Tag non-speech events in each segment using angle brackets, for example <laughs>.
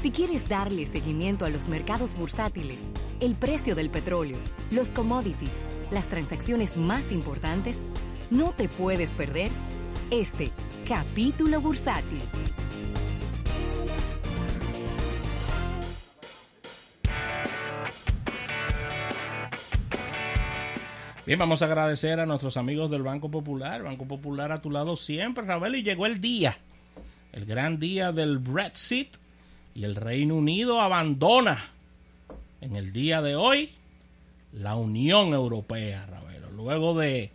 Si quieres darle seguimiento a los mercados bursátiles, el precio del petróleo, los commodities, las transacciones más importantes, no te puedes perder este capítulo bursátil. Bien, vamos a agradecer a nuestros amigos del Banco Popular. Banco Popular a tu lado siempre, Ravel, y llegó el día, el gran día del Brexit, y el Reino Unido abandona en el día de hoy la Unión Europea, Ravelo. Luego de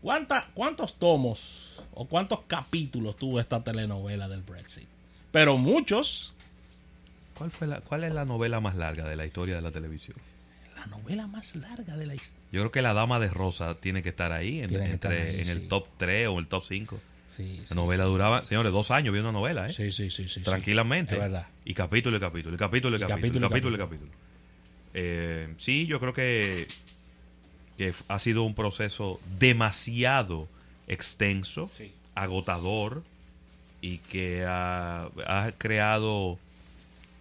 ¿cuánta, cuántos tomos o cuántos capítulos tuvo esta telenovela del Brexit. Pero muchos. ¿Cuál, fue la, ¿Cuál es la novela más larga de la historia de la televisión? La novela más larga de la historia. Yo creo que La Dama de Rosa tiene que estar ahí, en, entre, estar ahí, en el top 3 o el top 5. Sí, la novela duraba, señores, dos años vi una novela, ¿eh? Sí, sí, sí. sí Tranquilamente. Es verdad. Y capítulo y capítulo, y capítulo y, capítulo, y capítulo, y capítulo. Eh, sí, yo creo que, que ha sido un proceso demasiado extenso, agotador y que ha, ha, creado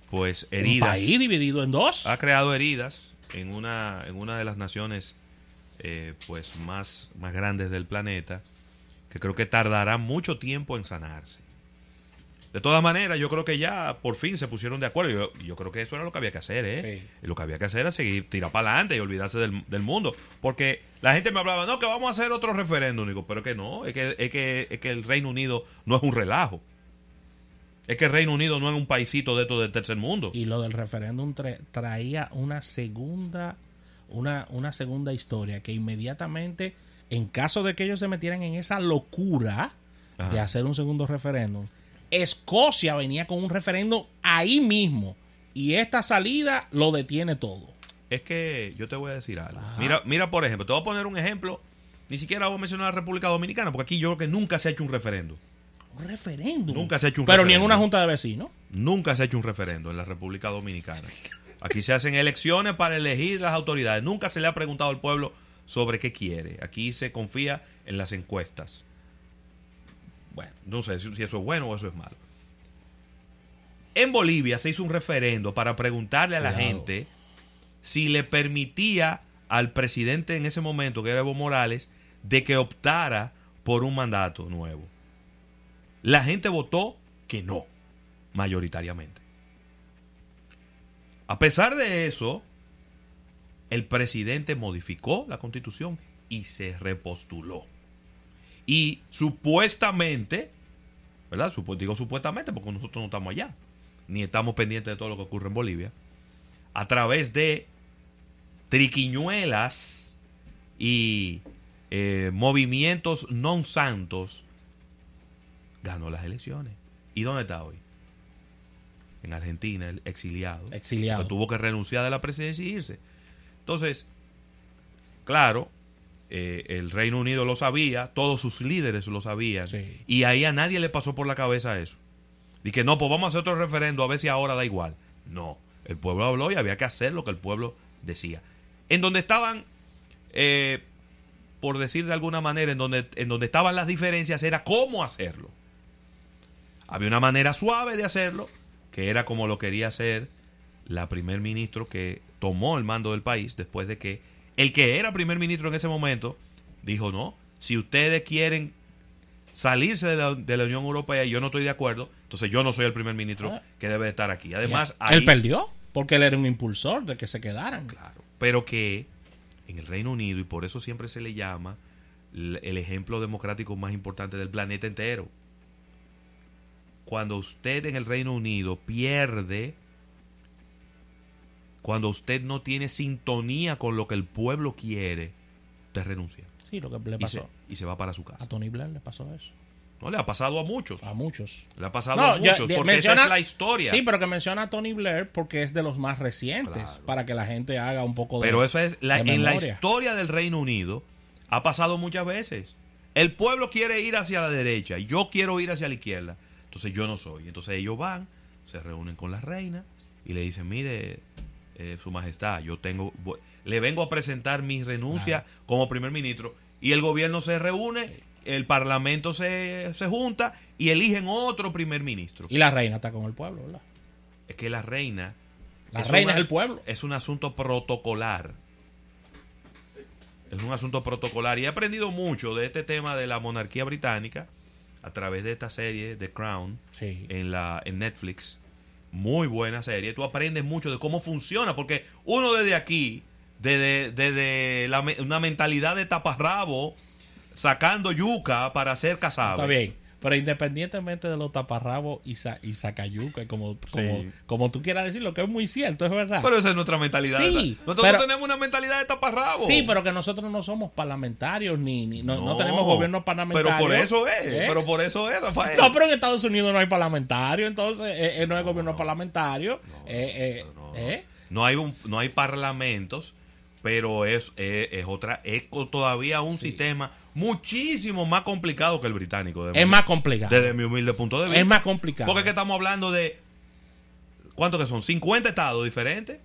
pues heridas. Un país dividido en dos. Ha creado heridas en una, en una de las naciones eh, pues más, más grandes del planeta que creo que tardará mucho tiempo en sanarse. De todas maneras, yo creo que ya por fin se pusieron de acuerdo. Yo, yo creo que eso era lo que había que hacer, ¿eh? Y lo que había que hacer era seguir, tirar para adelante y olvidarse del, del, mundo. Porque la gente me hablaba, no, que vamos a hacer otro referéndum. Digo, pero que no, es que, es, que, es que el Reino Unido no es un relajo. Es que el Reino Unido no es un paisito de todo del tercer mundo. Y lo del referéndum tra traía una segunda, una, una segunda historia que inmediatamente, en caso de que ellos se metieran en esa locura Ajá. de hacer un segundo referéndum, Escocia venía con un referéndum ahí mismo. Y esta salida lo detiene todo. Es que yo te voy a decir algo. Mira, mira, por ejemplo, te voy a poner un ejemplo. Ni siquiera voy a mencionar a la República Dominicana, porque aquí yo creo que nunca se ha hecho un referéndum. Un referéndum. Nunca se ha hecho un Pero referéndum. ni en una junta de vecinos. Nunca se ha hecho un referéndum en la República Dominicana. <laughs> Aquí se hacen elecciones para elegir las autoridades. Nunca se le ha preguntado al pueblo sobre qué quiere. Aquí se confía en las encuestas. Bueno, no sé si eso es bueno o eso es malo. En Bolivia se hizo un referendo para preguntarle a la Cuidado. gente si le permitía al presidente en ese momento, que era Evo Morales, de que optara por un mandato nuevo. La gente votó que no, mayoritariamente. A pesar de eso, el presidente modificó la constitución y se repostuló. Y supuestamente, ¿verdad? Digo supuestamente porque nosotros no estamos allá, ni estamos pendientes de todo lo que ocurre en Bolivia, a través de triquiñuelas y eh, movimientos non santos, ganó las elecciones. ¿Y dónde está hoy? En Argentina, el exiliado. Exiliado. Que tuvo que renunciar de la presidencia y irse. Entonces, claro, eh, el Reino Unido lo sabía, todos sus líderes lo sabían, Sí. y ahí a nadie le pasó por la cabeza eso. Y que no, pues vamos a hacer otro referendo a ver si ahora da igual. No, el pueblo habló y había que hacer lo que el pueblo decía. En donde estaban, eh, por decir de alguna manera, en donde, en donde estaban las diferencias era cómo hacerlo. Había una manera suave de hacerlo, que era como lo quería hacer la primer ministro que tomó el mando del país después de que el que era primer ministro en ese momento dijo, no, si ustedes quieren salirse de la, de la Unión Europea y yo no estoy de acuerdo, entonces yo no soy el primer ministro Ah. que debe de estar aquí. Además, ahí- Él perdió porque él era un impulsor de que se quedaran. Claro. Pero que en el Reino Unido, y por eso siempre se le llama el ejemplo democrático más importante del planeta entero. Cuando usted en el Reino Unido pierde, cuando usted no tiene sintonía con lo que el pueblo quiere, usted renuncia. Sí, lo que le Y se, pasó. y se va para su casa. A Tony Blair le pasó eso. No le ha pasado a muchos. A muchos. Le ha pasado No, a muchos. porque menciona- esa es la historia. Sí, pero que menciona a Tony Blair porque es de los más recientes. Claro. Para que la gente haga un poco de. Pero eso es la- en la historia del Reino Unido ha pasado muchas veces. El pueblo quiere ir hacia la derecha y yo quiero ir hacia la izquierda. Entonces yo no soy. Entonces ellos van, se reúnen con la reina y le dicen, mire, eh, su majestad, yo tengo, voy- le vengo a presentar mi renuncia como primer ministro y el gobierno se reúne, el parlamento se, se junta y eligen otro primer ministro. Y la reina está con el pueblo, ¿verdad? es que la reina... La reina una- es el pueblo. Es un asunto protocolar. Es un asunto protocolar. Y he aprendido mucho de este tema de la monarquía británica a través de esta serie, The Crown, Sí. en, la, en Netflix. Muy buena serie. Tú aprendes mucho de cómo funciona, porque uno desde aquí, desde, desde la una mentalidad de taparrabo, sacando yuca para ser casado. Está bien. Pero independientemente de los taparrabos y, sa y sacayuca, como, como, Sí. como tú quieras decirlo, que es muy cierto, es verdad. Pero esa es nuestra mentalidad. Sí, Nosotros pero- tenemos una mentalidad de taparrabo. sí, pero que nosotros no somos parlamentarios ni, ni no, no tenemos gobierno parlamentario. Pero por eso es. ¿Eh? Pero por eso es, Rafael. No, pero en Estados Unidos no hay parlamentario, entonces eh, eh, no hay gobierno parlamentario. No. No hay un, no hay parlamentos, pero es, es, es otra, es todavía un sistema muchísimo más complicado que el británico. desde Es mi- más complicado. Desde mi humilde punto de vista. Es más complicado. Porque es que estamos hablando de. ¿Cuántos que son? 50 estados diferentes.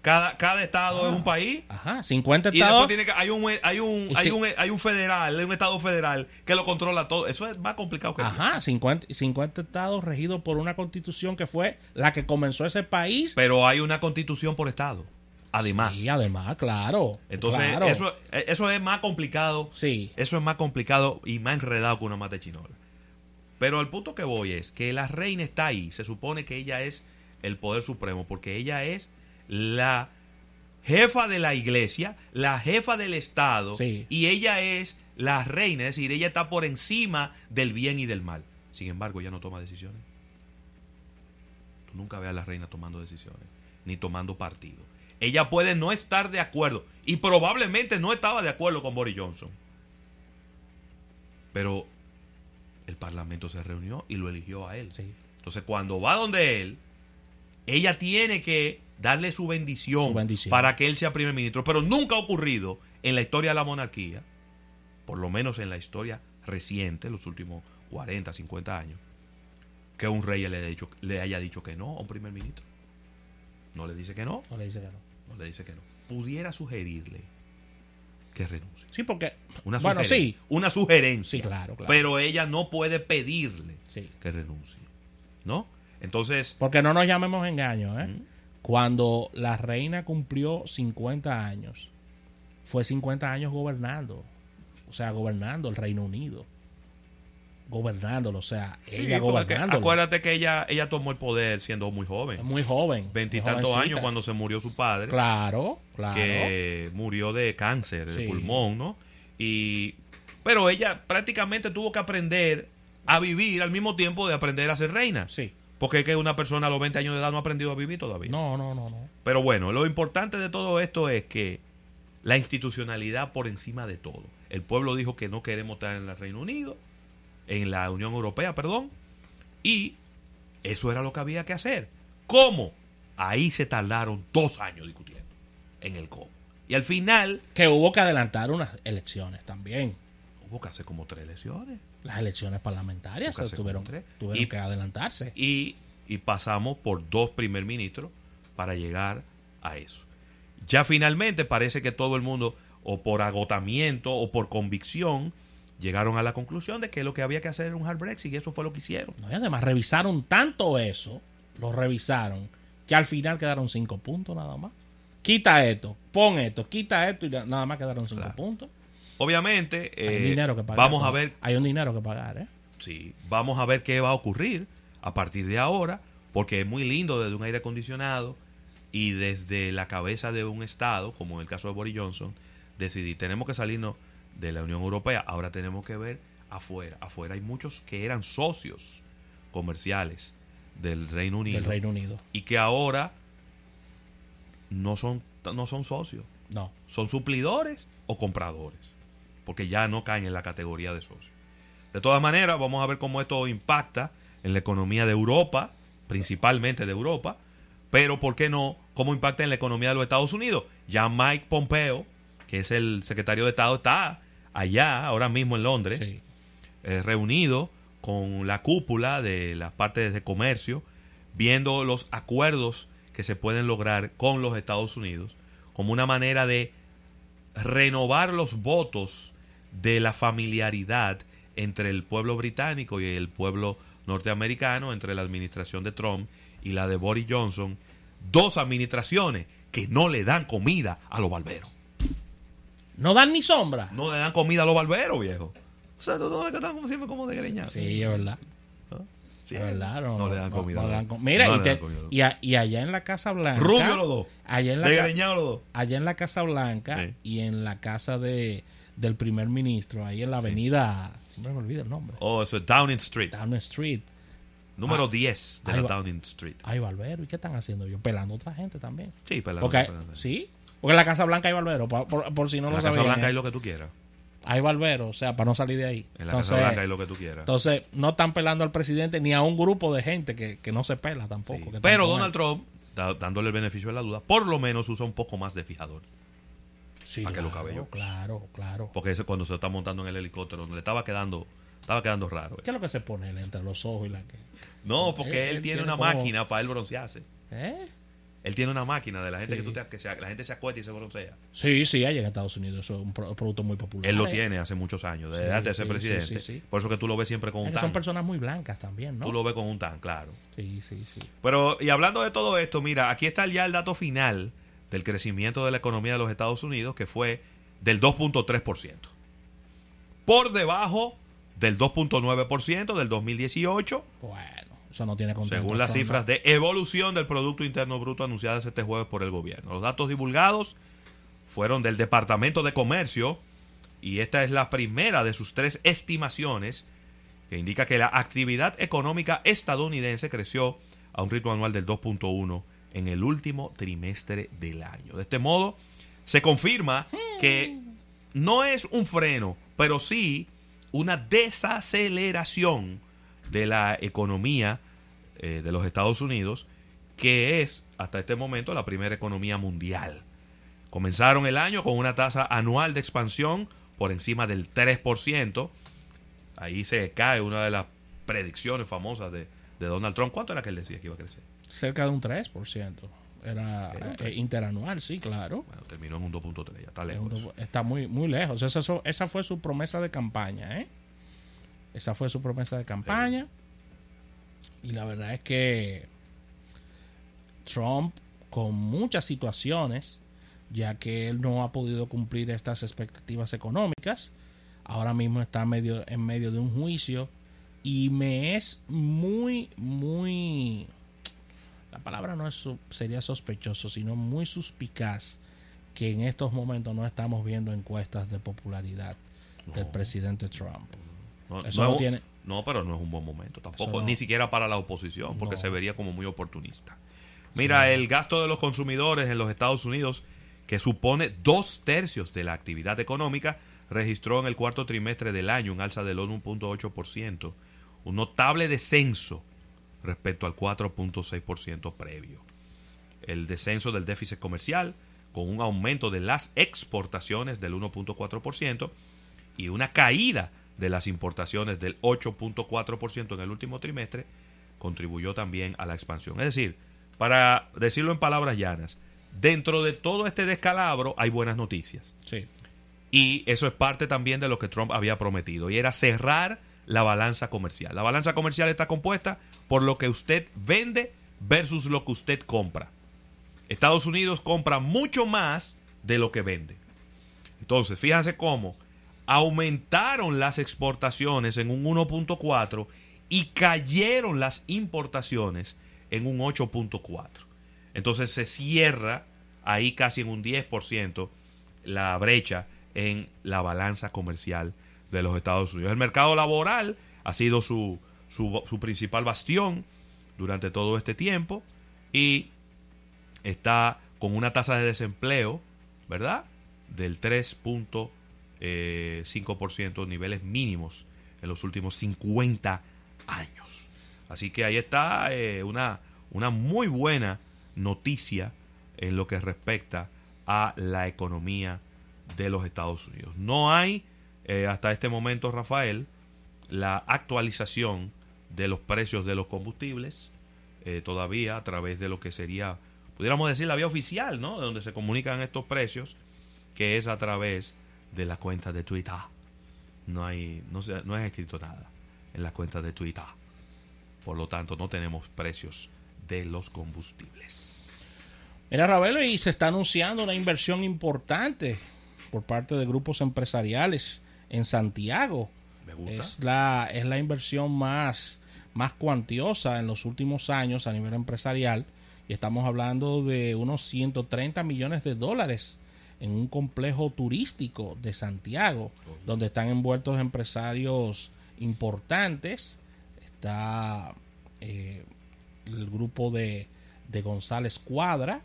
Cada, cada estado es un país. Ajá, 50 Y después estados. tiene que, hay un hay un hay un hay un federal, hay un estado federal que lo controla todo. Eso es más complicado que Ajá, 50, 50 estados regidos por una constitución que fue la que comenzó ese país. Pero hay una constitución por estado. Además. Y además, claro. Entonces, claro. eso, eso es más complicado. Sí. Eso es más complicado y más enredado que una mate chinola. Pero el punto que voy es que la reina está ahí. Se supone que ella es el poder supremo porque ella es la jefa de la iglesia, la jefa del Estado Sí. y ella es la reina, es decir, ella está por encima del bien y del mal. Sin embargo, ella no toma decisiones. Tú nunca ves a la reina tomando decisiones, ni tomando partido. Ella puede no estar de acuerdo y probablemente no estaba de acuerdo con Boris Johnson. Pero el parlamento se reunió y lo eligió a él. Sí. Entonces, cuando va donde él, ella tiene que darle su bendición, Su bendición. para que él sea primer ministro. Pero nunca ha ocurrido en la historia de la monarquía, por lo menos en la historia reciente, los últimos 40, 50 años, que un rey le haya dicho, le haya dicho que no a un primer ministro. No le dice que no, No le dice que no. Le dice que no. Pudiera sugerirle que renuncie. Sí, porque. Una bueno, sugerencia. sí. Una sugerencia. Sí, claro, claro. Pero ella no puede pedirle Sí. que renuncie. ¿No? Entonces, Porque no nos llamemos engaños, ¿eh? Cuando la reina cumplió 50 años, fue 50 años gobernando. O sea, gobernando el Reino Unido. Gobernándolo, o sea, ella gobernándolo. acuérdate que ella, ella tomó el poder siendo muy joven. Muy joven. Veintitantos años cuando se murió su padre. Claro, claro. que murió de cáncer de pulmón, ¿no? Y pero ella prácticamente tuvo que aprender a vivir al mismo tiempo de aprender a ser reina. Sí. Porque es que una persona a los 20 años de edad no ha aprendido a vivir todavía. No, no, no, no. Pero bueno, lo importante de todo esto es que la institucionalidad por encima de todo. El pueblo dijo que no queremos estar en el Reino Unido, en la Unión Europea, perdón, y eso era lo que había que hacer. ¿Cómo? Ahí se tardaron dos años discutiendo en el cómo. Y al final Que hubo que adelantar unas elecciones también. hubo que hacer como tres elecciones. Las elecciones parlamentarias se tuvieron Y- que adelantarse. y, y pasamos por dos primer ministros para llegar a eso. Ya finalmente parece que todo el mundo, o por agotamiento o por convicción, llegaron a la conclusión de que lo que había que hacer era un hard Brexit y eso fue lo que hicieron. No, y además revisaron tanto eso, lo revisaron, que al final quedaron cinco puntos nada más. Quita esto, pon esto, quita esto y na- nada más quedaron cinco Claro. puntos. Obviamente, Hay eh, un dinero que pagar. vamos a ver Hay un dinero que pagar, ¿eh? Sí, vamos a ver qué va a ocurrir a partir de ahora, porque es muy lindo desde un aire acondicionado y desde la cabeza de un Estado, como en el caso de Boris Johnson, decidir, tenemos que salirnos de la Unión Europea, ahora tenemos que ver afuera. Afuera hay muchos que eran socios comerciales del Reino Unido Del Reino Unido. y que ahora no son, no son socios, No. son suplidores o compradores, porque ya no caen en la categoría de socios. De todas maneras, vamos a ver cómo esto impacta en la economía de Europa, principalmente de Europa, pero ¿por qué no? ¿Cómo impacta en la economía de los Estados Unidos? Ya Mike Pompeo, que es el secretario de Estado, está allá, ahora mismo en Londres, Sí. eh, reunido con la cúpula de las partes de comercio, viendo los acuerdos que se pueden lograr con los Estados Unidos, como una manera de renovar los votos de la familiaridad entre el pueblo británico y el pueblo norteamericano entre la administración de Trump y la de Boris Johnson. Dos administraciones que no le dan comida a los barberos. No dan ni sombra. No le dan comida a los barberos, viejo. O sea, no, no, que están como siempre como de. Sí, es verdad. Sí, Es verdad, no, no le dan comida. no le dan com- Mira, y, te- comida. y a- y allá en la Casa Blanca. Rubio los dos. Allá en la, ca- los dos. allá en la Casa Blanca Sí. y en la casa de, del primer ministro, ahí en la avenida. Siempre me olvido el nombre. Oh, eso es Downing Street. Downing Street. Número Ah. 10 de la. Downing Street. Hay barbero. ¿Y qué están haciendo ellos? Pelando a otra gente también. Sí, pelando, Porque, pelando. sí. Porque en la Casa Blanca hay barbero. Por, por- por si no En lo la Casa sabían. Blanca ¿eh? hay lo que tú quieras. Hay barbero, o sea, para no salir de ahí. En la entonces, Casa Blanca hay lo que tú quieras. entonces, no están pelando al presidente ni a un grupo de gente que, que no se pela tampoco. Sí. que Pero Donald. Trump, da- dándole el beneficio de la duda, por lo menos usa un poco más de fijador. Sí, para que los claro, cabellos- Claro, claro. Porque ese cuando se está montando en el helicóptero, le estaba quedando, estaba quedando raro. eh. ¿Qué es lo que se pone él entre los ojos y la que.? No, porque Él- él, él tiene tiene una como- máquina para él broncearse. ¿Eh? Él tiene una máquina de la gente Sí. que, tú te, que se- la gente se acuesta y se broncea. Sí, sí, hay en Estados Unidos. Eso es un pro- producto muy popular. Él lo tiene hace muchos años, desde Sí, antes de ser presidente. sí, sí, sí. Por eso que tú lo ves siempre con Es un que son tan. personas muy blancas también, ¿no? Tú lo ves con un tan, claro. Sí, sí, sí. Pero, y hablando de todo esto, mira, aquí está ya el dato final del crecimiento de la economía de los Estados Unidos, que fue del 2.3%. Por debajo del 2.9% del 2018, Bueno, eso no tiene según las cifras de evolución del Producto Interno Bruto anunciadas este jueves por el gobierno. Los datos divulgados fueron del Departamento de Comercio y esta es la primera de sus tres estimaciones que indica que la actividad económica estadounidense creció a un ritmo anual del 2.1 en el último trimestre del año. De este modo, se confirma que no es un freno, pero sí una desaceleración de la economía eh, de los Estados Unidos, que es hasta este momento la primera economía mundial. Comenzaron el año con una tasa anual de expansión por encima del 3%. Ahí se cae una de las predicciones famosas de, de Donald Trump. ¿Cuánto era que él decía que iba a crecer? Cerca de un 3%. Era Era eh, 3. interanual, sí, claro. Bueno, terminó en un 2.3, ya está Es lejos. Está muy, muy lejos. Esa, esa fue su promesa de campaña, ¿eh? Esa fue su promesa de campaña. Y la verdad es que Trump, con muchas situaciones, ya que él no ha podido cumplir estas expectativas económicas, ahora mismo está medio, en medio de un juicio y me es muy, muy... La palabra no es sería sospechoso, sino muy suspicaz que en estos momentos no estamos viendo encuestas de popularidad del presidente Trump. No, Eso no no es un- tiene- no, pero no es un buen momento tampoco, no. ni siquiera para la oposición, porque No. se vería como muy oportunista. Mira, el gasto de los consumidores en los Estados Unidos, que supone dos tercios de la actividad económica, registró en el cuarto trimestre del año un alza del 1.8%, un notable descenso respecto al 4.6% previo. El descenso del déficit comercial, con un aumento de las exportaciones del 1.4%, y una caída de las importaciones del 8.4% en el último trimestre contribuyó también a la expansión. Es decir, para decirlo en palabras llanas, dentro de todo este descalabro hay buenas noticias. Sí. Y eso es parte también de lo que Trump había prometido, y era cerrar la balanza comercial. La balanza comercial está compuesta por lo que usted vende versus lo que usted compra. Estados Unidos compra mucho más de lo que vende. Entonces, fíjense cómo aumentaron las exportaciones en un 1.4 y cayeron las importaciones en un 8.4. Entonces se cierra ahí casi en un 10% la brecha en la balanza comercial de los Estados Unidos. El mercado laboral ha sido su, su, su principal bastión durante todo este tiempo y está con una tasa de desempleo, ¿verdad? Del 3.5%, niveles mínimos en los últimos 50 años. Así que ahí está eh, una, una muy buena noticia en lo que respecta a la economía de los Estados Unidos. No hay eh, hasta este momento, Rafael, la actualización de los precios de los combustibles eh, todavía a través de lo que sería, pudiéramos decir, la vía oficial, ¿no? De donde se comunican estos precios, que es a través de la cuenta de Twitter. No hay, no, se, no es escrito nada en la cuenta de Twitter. Por lo tanto, no tenemos precios de los combustibles. Mira, Ravelo, y se está anunciando una inversión importante por parte de grupos empresariales en Santiago. Me gusta. Es la, es la inversión más, más cuantiosa en los últimos años a nivel empresarial. Y estamos hablando de unos 130 millones de dólares en un complejo turístico de Santiago, donde están envueltos empresarios importantes. Está eh, el grupo de, de González Cuadra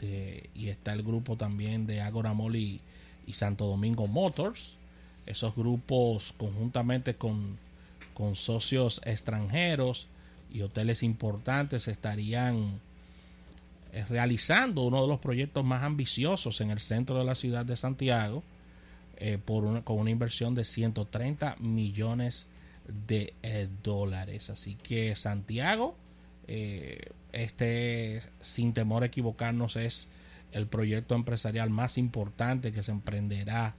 de- y está el grupo también de Agora Mall y, y Santo Domingo Motors. Esos grupos conjuntamente con, con socios extranjeros y hoteles importantes estarían realizando uno de los proyectos más ambiciosos en el centro de la ciudad de Santiago eh, por con una inversión de 130 millones de eh, dólares. Así que Santiago, eh, este, sin temor a equivocarnos, es el proyecto empresarial más importante que se emprenderá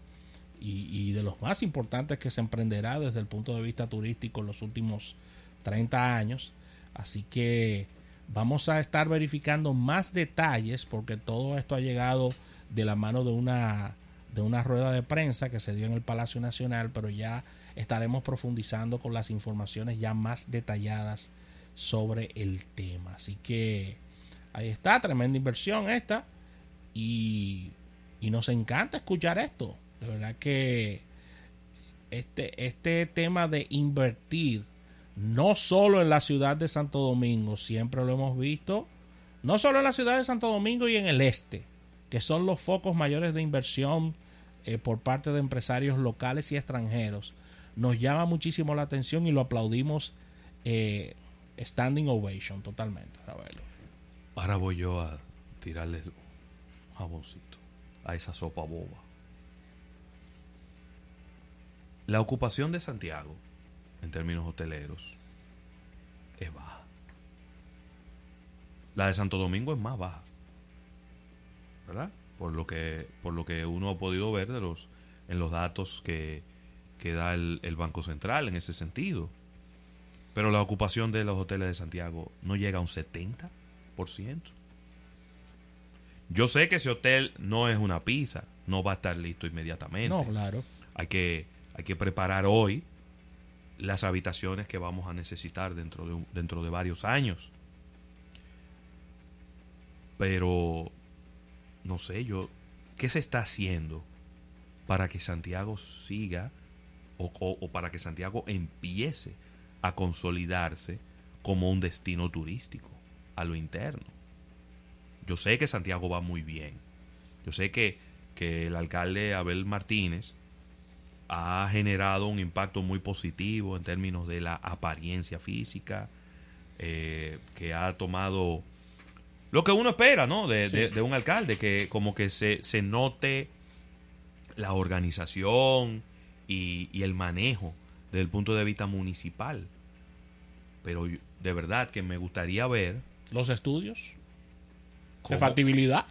y de los más importantes que se emprenderá desde el punto de vista turístico en los últimos 30 años. Así que vamos a estar verificando más detalles porque todo esto ha llegado de la mano de una de una rueda de prensa que se dio en el Palacio Nacional, pero ya estaremos profundizando con las informaciones ya más detalladas sobre el tema. Así que ahí está, tremenda inversión esta y, y nos encanta escuchar esto. De verdad que este, este tema de invertir no solo en la ciudad de Santo Domingo, siempre lo hemos visto, no solo en la ciudad de Santo Domingo y en el este, que son los focos mayores de inversión eh, por parte de empresarios locales y extranjeros, nos llama muchísimo la atención y lo aplaudimos eh, standing ovation totalmente. Ahora voy yo a tirarle un jaboncito a esa sopa boba. La ocupación de Santiago, en términos hoteleros, es baja. La de Santo Domingo es más baja. ¿Verdad? Por lo que, por lo que uno ha podido ver de los, en los datos que, que da el, el Banco Central en ese sentido. Pero la ocupación de los hoteles de Santiago no llega a un 70%. Yo sé que ese hotel no es una pizza, no va a estar listo inmediatamente. No, claro. Hay que, hay que preparar hoy las habitaciones que vamos a necesitar dentro de, dentro de varios años. Pero, no sé, yo, ¿qué se está haciendo para que Santiago siga o, o- o para que Santiago empiece a consolidarse como un destino turístico a lo interno? Yo sé que Santiago va muy bien. Yo sé que, que el alcalde Abel Martínez ha generado un impacto muy positivo en términos de la apariencia física, eh, que ha tomado lo que uno espera, ¿no? De, de- de un alcalde, que como que se, se note la organización y, y el manejo desde el punto de vista municipal. Pero yo- de verdad que me gustaría ver Los estudios de cómo- factibilidad.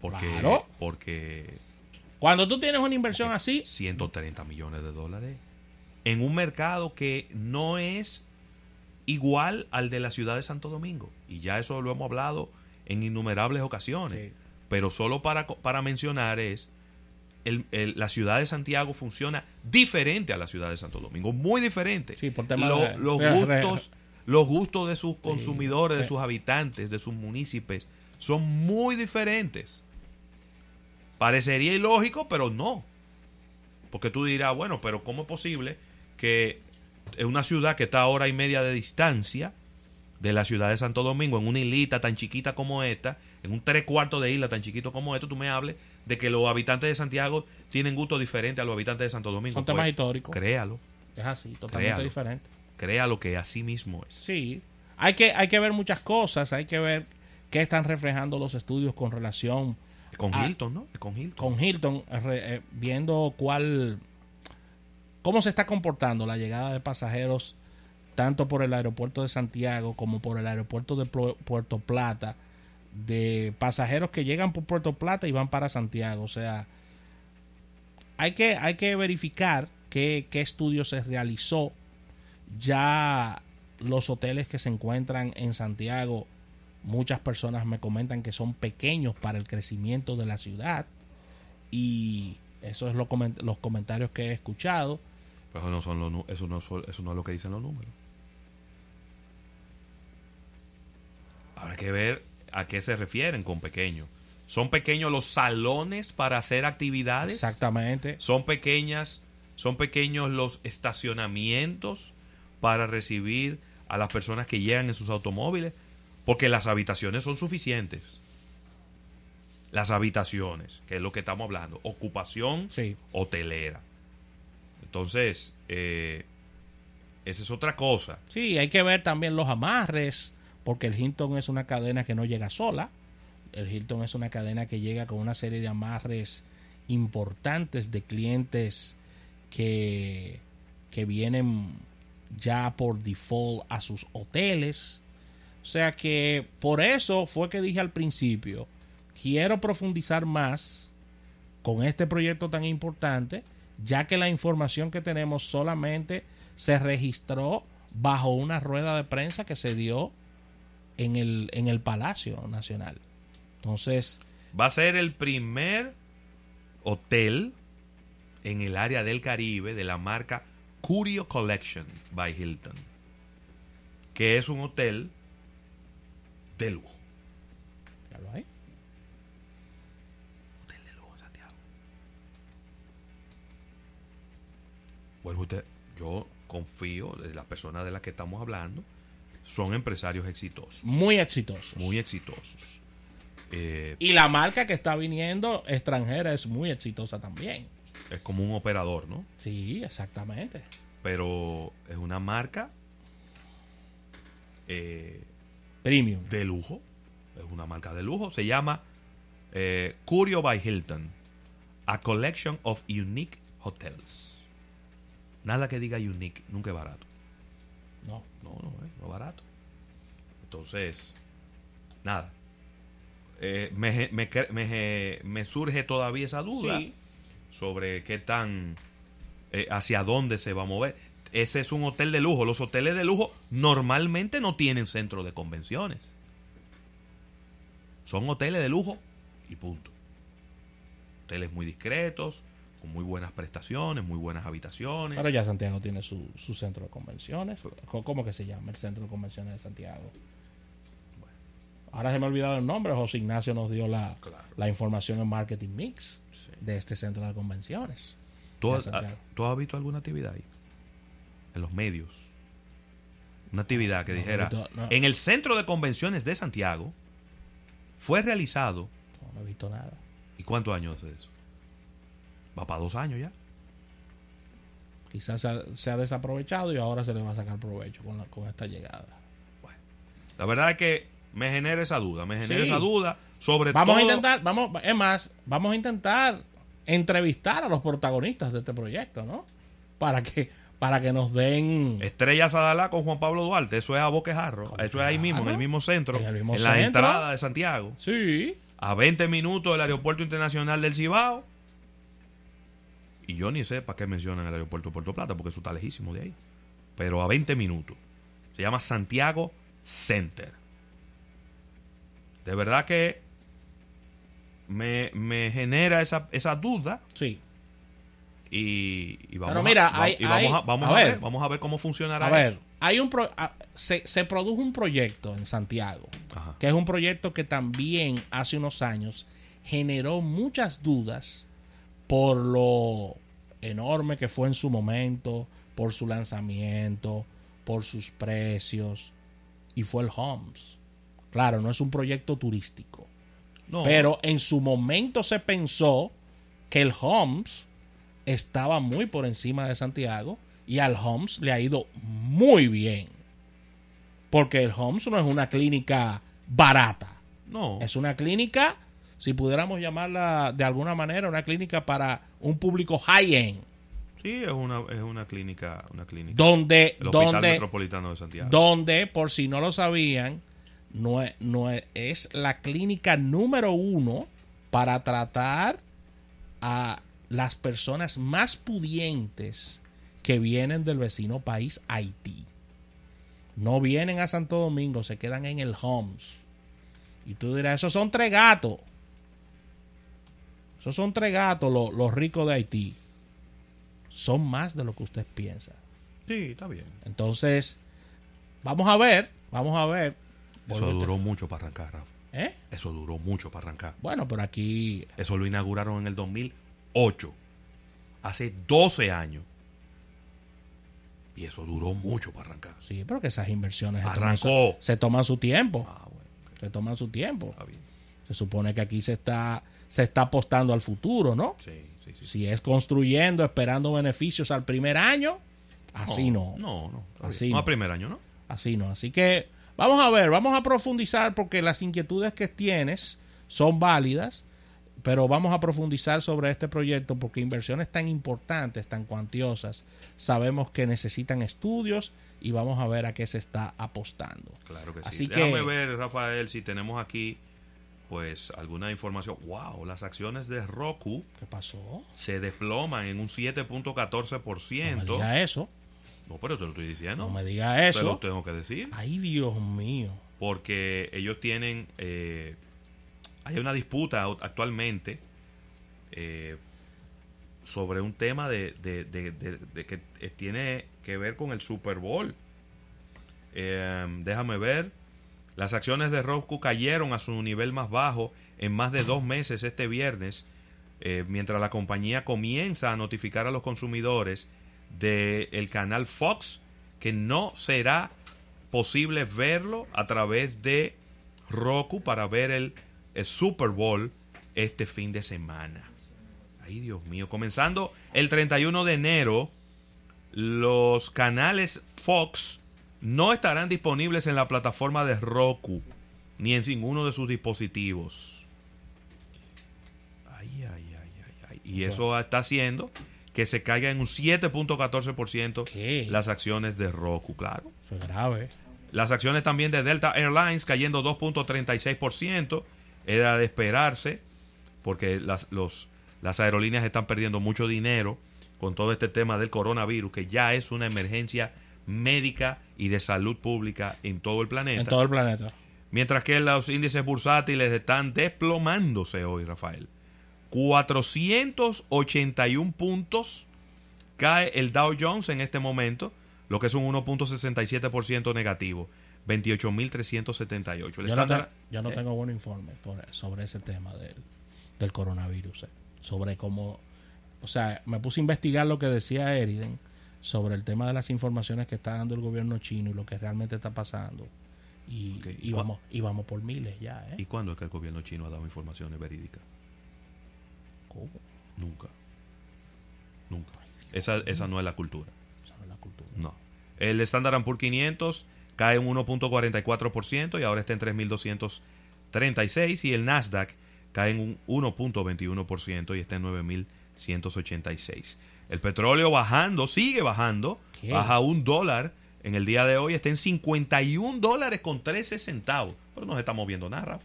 porque, Claro. porque Cuando tú tienes una inversión así, 130 millones de dólares en un mercado que no es igual al de la ciudad de Santo Domingo. Y ya eso lo hemos hablado en innumerables ocasiones. Sí. Pero solo para, para mencionar es, el- el- la ciudad de Santiago funciona diferente a la ciudad de Santo Domingo, muy diferente. Sí, por tema Lo- de- los gustos, los gustos de sus consumidores, de Eh. sus habitantes, de sus municipios, son muy diferentes. Parecería ilógico, pero no. Porque tú dirás, bueno, pero ¿cómo es posible que en una ciudad que está a hora y media de distancia de la ciudad de Santo Domingo, en una islita tan chiquita como esta, en un tres cuartos de isla tan chiquito como esto, tú me hables de que los habitantes de Santiago tienen gustos diferentes a los habitantes de Santo Domingo? son Pues, temas históricos. Créalo, Es así, totalmente Créalo. diferente. créalo que así mismo es. Sí. Hay que, hay que ver muchas cosas, hay que ver qué están reflejando los estudios con relación con Ah. Hilton, ¿no? Con Hilton. con Hilton, eh, re- eh, viendo cuál, cómo se está comportando la llegada de pasajeros tanto por el aeropuerto de Santiago como por el aeropuerto de Puerto Plata, de pasajeros que llegan por Puerto Plata y van para Santiago. O sea, hay que, hay que verificar qué, qué estudio se realizó ya los hoteles que se encuentran en Santiago, muchas personas me comentan que son pequeños para el crecimiento de la ciudad y eso es lo coment- los comentarios que he escuchado. Pero eso no, son los eso, no, son- eso no es lo que dicen los números. Habrá que ver a qué se refieren con pequeño. ¿Son pequeños los salones para hacer actividades? Exactamente. ¿Son pequeñas, son pequeños los estacionamientos para recibir a las personas que llegan en sus automóviles? Porque las habitaciones son suficientes. Las habitaciones, que es lo que estamos hablando, ocupación Sí. hotelera. Entonces, eh, esa es otra cosa. Sí, hay que ver también los amarres, porque el Hilton es una cadena que no llega sola. El Hilton es una cadena que llega con una serie de amarres importantes de clientes que, que vienen ya por default a sus hoteles. O sea que por eso fue que dije al principio, quiero profundizar más con este proyecto tan importante, ya que la información que tenemos solamente se registró bajo una rueda de prensa que se dio en el, en el Palacio Nacional. Entonces, Va a ser el primer hotel en el área del Caribe de la marca Curio Collection by Hilton, que es un hotel de lujo. ya lo hay. Hotel de lujo Santiago. Vuelvo usted, yo confío de las personas de las que estamos hablando, son empresarios exitosos, Muy exitoso. muy exitosos. Eh, Y la marca que está viniendo extranjera es muy exitosa también. es como un operador, ¿no? Sí, exactamente. Pero es una marca eh, Premium. de lujo. Es una marca de lujo. Se llama eh, Curio by Hilton. A collection of unique hotels. Nada que diga unique, nunca es barato. No. No, no, eh, no es barato. Entonces, nada. Eh, me, me, me- me surge todavía esa duda Sí. sobre qué tan. eh, hacia dónde se va a mover. Ese es un hotel de lujo. Los hoteles de lujo normalmente no tienen centro de convenciones. Son hoteles de lujo y punto. Hoteles muy discretos, con muy buenas prestaciones, muy buenas habitaciones. Pero ya Santiago tiene su, su centro de convenciones. Co- ¿Cómo que se llama el centro de convenciones de Santiago? Ahora se me ha olvidado el nombre. José Ignacio nos dio la, Claro. la información en Marketing Mix Sí. de este centro de convenciones. ¿Tú has, Santiago. ¿Tú has visto alguna actividad ahí? En los medios. Una actividad que dijera, no, no. en el centro de convenciones de Santiago fue realizado, No, no he visto nada. ¿y cuántos años hace eso? Va para dos años ya. Quizás se ha, se ha desaprovechado y ahora se le va a sacar provecho con, la- con esta llegada. La verdad es que me genera esa duda, me genera Sí. esa duda sobre Vamos todo. a intentar, vamos, es más, vamos a intentar entrevistar a los protagonistas de este proyecto, ¿no? Para que, para que nos den Estrella Sadalá con Juan Pablo Duarte, eso es a Boquejarro, eso es ahí mismo, en el mismo centro, en el mismo la centro. entrada de Santiago, Sí, a 20 minutos del Aeropuerto Internacional del Cibao. Y yo ni sé para qué mencionan el aeropuerto de Puerto Plata, porque eso está lejísimo de ahí. Pero a 20 minutos. Se llama Santiago Center. De verdad que me, me genera esa, esa duda sí. Y, y vamos, Pero mira, a, va- hay- y vamos, hay- a, vamos a a ver. ver. vamos a ver cómo funcionará A ver, eso. hay un pro- se, se produjo un proyecto en Santiago, Ajá. que es un proyecto que también hace unos años generó muchas dudas por lo enorme que fue en su momento, por su lanzamiento, por sus precios, y fue el Homes. Claro, no es un proyecto turístico, No, pero en su momento se pensó que el Homes estaba muy por encima de Santiago y al Homes le ha ido muy bien. Porque el Homes no es una clínica barata, no. es una clínica, si pudiéramos llamarla de alguna manera, una clínica para un público high-end, Sí, es una, es una clínica, una clínica. donde, el Hospital donde, Metropolitano de Santiago. donde, por si no lo sabían, no es, no es, es la clínica número uno para tratar a las personas más pudientes que vienen del vecino país Haití. No vienen a Santo Domingo, se quedan en el Homs. Y tú dirás, esos son tres gatos. Esos son tres gatos los, los ricos de Haití. Son más de lo que usted piensa. Sí, está bien. Entonces, vamos a ver, vamos a ver. Eso duró mucho para arrancar, Rafa. ¿Eh? Eso duró mucho para arrancar. Bueno, pero aquí Eso lo inauguraron en el 2008. Hace 12 años. Y eso duró mucho para arrancar. sí, pero que esas inversiones se toman, Arrancó. se toman su tiempo. Ah, bueno, Se toman su tiempo. está bien. Se supone que aquí se está se está apostando al futuro, ¿no? Sí, sí, sí. Si es construyendo, esperando beneficios al primer año, así no. No, no. Así no. No al primer año, ¿no? Así no. Así que vamos a ver, vamos a profundizar porque las inquietudes que tienes son válidas, pero vamos a profundizar sobre este proyecto porque inversiones tan importantes, tan cuantiosas, sabemos que necesitan estudios y vamos a ver a qué se está apostando. Claro que sí. Así Déjame que- ver, Rafael, si tenemos aquí pues alguna información. Wow, las acciones de Roku ¿Qué pasó? se desploman en un No me 7.14%. diga eso. No, pero te lo estoy diciendo. No me diga Te lo eso. tengo que decir. Ay, Dios mío. Porque ellos tienen. eh, hay una disputa actualmente eh, sobre un tema de, que tiene que ver con el Super Bowl. Eh, déjame ver. Las acciones de Roku cayeron a su nivel más bajo en más de dos meses este viernes, eh, mientras la compañía comienza a notificar a los consumidores del canal Fox que no será posible verlo a través de Roku para ver el, el Super Bowl este fin de semana. Ay, Dios mío. Comenzando el 31 de enero, los canales Fox no estarán disponibles en la plataforma de Roku ni en ninguno de sus dispositivos. Ay, ay, ay, ay, ay. Y eso está haciendo que se caiga en un 7.14% ¿Qué? las acciones de Roku, claro. Eso es grave. Las acciones también de Delta Airlines cayendo 2.36%. Era de esperarse porque las, los, las aerolíneas están perdiendo mucho dinero con todo este tema del coronavirus, que ya es una emergencia médica y de salud pública en todo el planeta. En todo el planeta. Mientras que los índices bursátiles están desplomándose hoy, Rafael. 481 puntos cae el Dow Jones en este momento, lo que es un 1.67% negativo. 28.378. El Yo no, estándar- te- yo no ¿eh? tengo buen informe por- sobre ese tema del, del coronavirus. eh. Sobre cómo. O sea, me puse a investigar lo que decía Eriden sobre el tema de las informaciones que está dando el gobierno chino y lo que realmente está pasando. Y, vamos, y vamos por miles ya, ¿eh? ¿Y cuándo es que el gobierno chino ha dado informaciones verídicas? ¿Cómo? Nunca. Nunca. Esa, esa no es la cultura. Esa no es la cultura. No. El Standard Poor's 500 cae un 1.44% y ahora está en 3.236 y el Nasdaq cae en un 1.21% y está en 9.186. El petróleo bajando, sigue bajando, ¿Qué? baja un dólar en el día de hoy, está en 51 dólares con 13 centavos. Pero no se está moviendo nada, Rafa.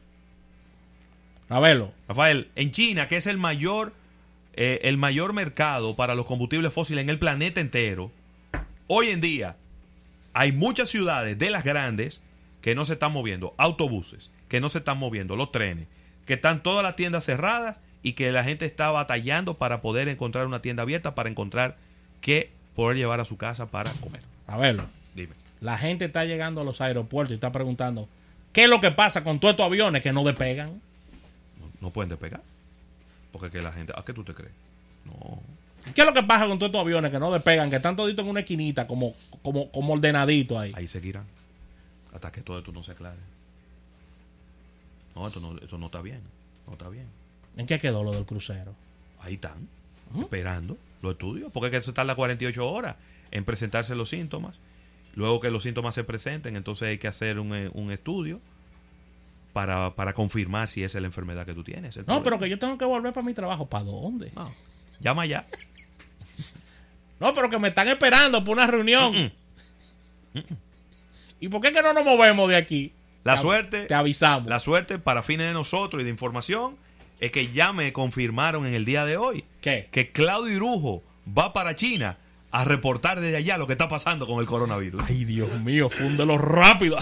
Ravelo, Rafael, en China, que es el mayor, eh, el mayor mercado para los combustibles fósiles en el planeta entero, hoy en día hay muchas ciudades de las grandes que no se están moviendo, autobuses, que no se están moviendo, los trenes, que están todas las tiendas cerradas y que la gente está batallando para poder encontrar una tienda abierta, para encontrar qué poder llevar a su casa para comer. Ravelo. Dime. La gente está llegando a los aeropuertos y está preguntando, ¿qué es lo que pasa con todos estos aviones que no despegan? No, no pueden despegar. Porque que la gente, ¿a qué tú te crees? No. ¿Qué es lo que pasa con todos estos aviones que no despegan, que están toditos en una esquinita, como, como, como ordenaditos ahí? Ahí seguirán. Hasta que todo esto no se aclare. No, esto no, esto no está bien. No está bien. ¿En qué quedó lo del crucero? Ahí están. Esperando los estudios. Porque es que se tarda 48 horas en presentarse los síntomas. Luego que los síntomas se presenten, entonces hay que hacer un, eh, un estudio para, para confirmar si esa es la enfermedad que tú tienes. No, pero que yo tengo que volver para mi trabajo. ¿Para dónde? No. Llama ya. No, pero que me están esperando por una reunión. ¿Y por qué que no nos movemos de aquí? La Te- suerte. Te avisamos. La suerte para fines de nosotros y de información es que ya me confirmaron en el día de hoy ¿Qué? que Claudio Irujo va para China a reportar desde allá lo que está pasando con el coronavirus. Ay, Dios mío, fúndelo rápido.